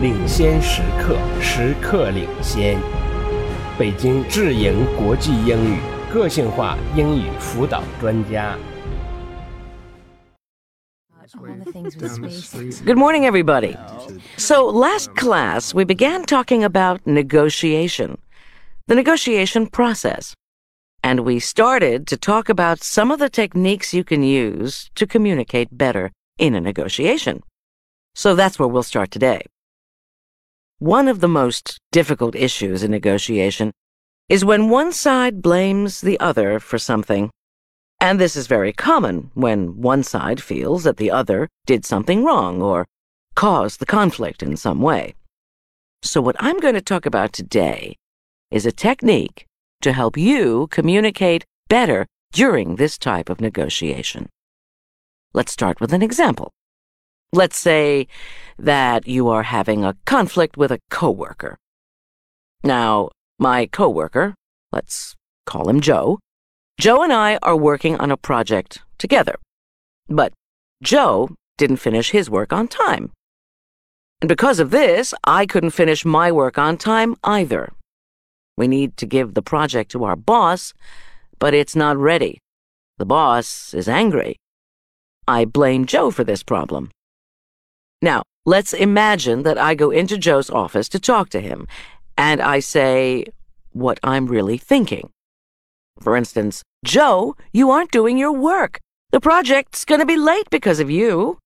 领先时刻，时刻领先。北京智盈国际英语个性化英语辅导专家。 Good morning, everybody. So, last class, we began talking about negotiation, the negotiation process. And we started to talk about some of the techniques you can use to communicate better in a negotiation. So that's where we'll start today. One of the most difficult issues in negotiation is when one side blames the other for something. And this is very common when one side feels that the other did something wrong or caused the conflict in some way. So, what I'm going to talk about today is a technique to help you communicate better during this type of negotiation. Let's start with an example. Let's say that you are having a conflict with a coworker. Now, my coworker, let's call him Joe, Joe and I are working on a project together. But Joe didn't finish his work on time. And because of this, I couldn't finish my work on time either. We need to give the project to our boss, but it's not ready. The boss is angry. I blame Joe for this problem. Now, let's imagine that I go into Joe's office to talk to him, and I say what I'm really thinking. For instance, Joe, you aren't doing your work. The project's going to be late because of you.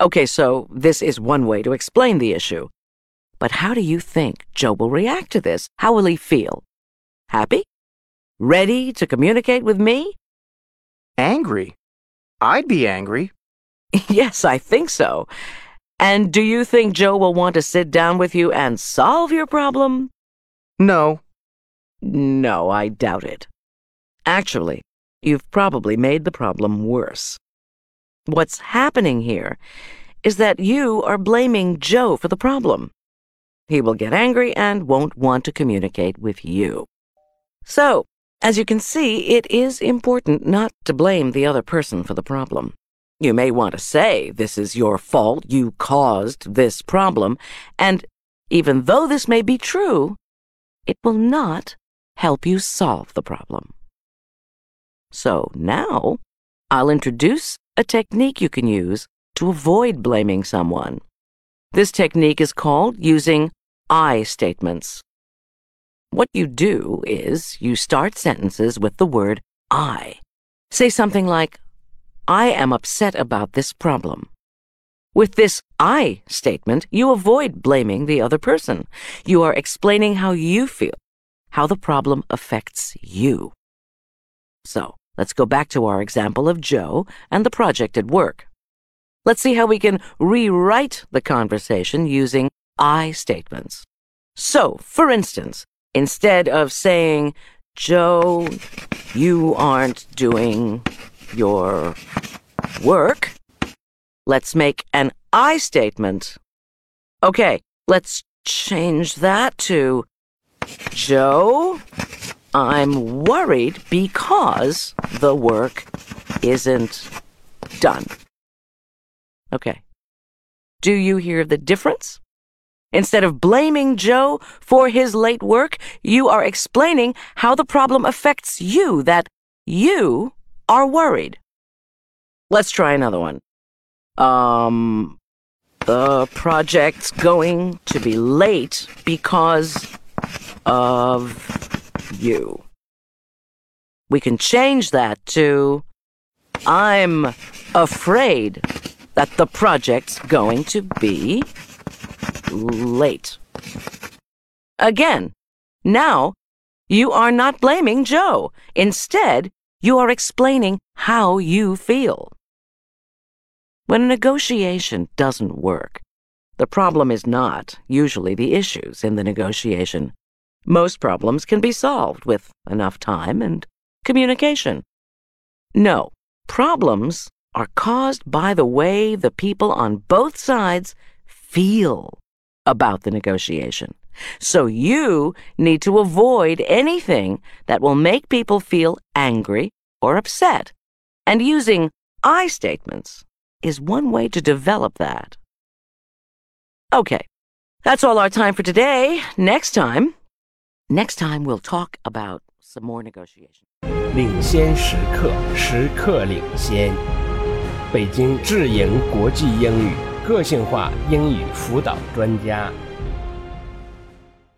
Okay, so this is one way to explain the issue. But how do you think Joe will react to this? How will he feel? Happy? Ready to communicate with me? Angry? I'd be angry. yes, I think so. And do you think Joe will want to sit down with you and solve your problem? No. No, I doubt it. Actually, you've probably made the problem worse. What's happening here is that you are blaming Joe for the problem. He will get angry and won't want to communicate with you. So, as you can see, it is important not to blame the other person for the problem. You may want to say, This is your fault, you caused this problem, and even though this may be true, it will not help you solve the problem. So now, I'll introduce a technique you can use to avoid blaming someone. This technique is called using I statements. What you do is you start sentences with the word I. Say something like, I am upset about this problem. With this I statement, you avoid blaming the other person. You are explaining how you feel, how the problem affects you. So, let's go back to our example of Joe and the project at work. Let's see how we can rewrite the conversation using I statements. So, for instance, instead of saying, Joe, you aren't doing your work, let's make an I statement. Okay, let's change that to, Joe, I'm worried because the work isn't done. Okay. Do you hear the difference? Instead of blaming Joe for his late work, you are explaining how the problem affects you, that you are worried. Let's try another one. Um, the project's going to be late because of you. We can change that to I'm afraid that the project's going to be late. Again, now you are not blaming Joe. Instead, you are explaining how you feel. When a negotiation doesn't work, the problem is not usually the issues in the negotiation. Most problems can be solved with enough time and communication. No, problems are caused by the way the people on both sides feel about the negotiation. So you need to avoid anything that will make people feel angry or upset. And using I statements is one way to develop that. Okay, that's all our time for today. Next time, next time we'll talk about some more negotiation. 领先时刻，时刻领先。北京智盈国际英语个性化英语辅导专家。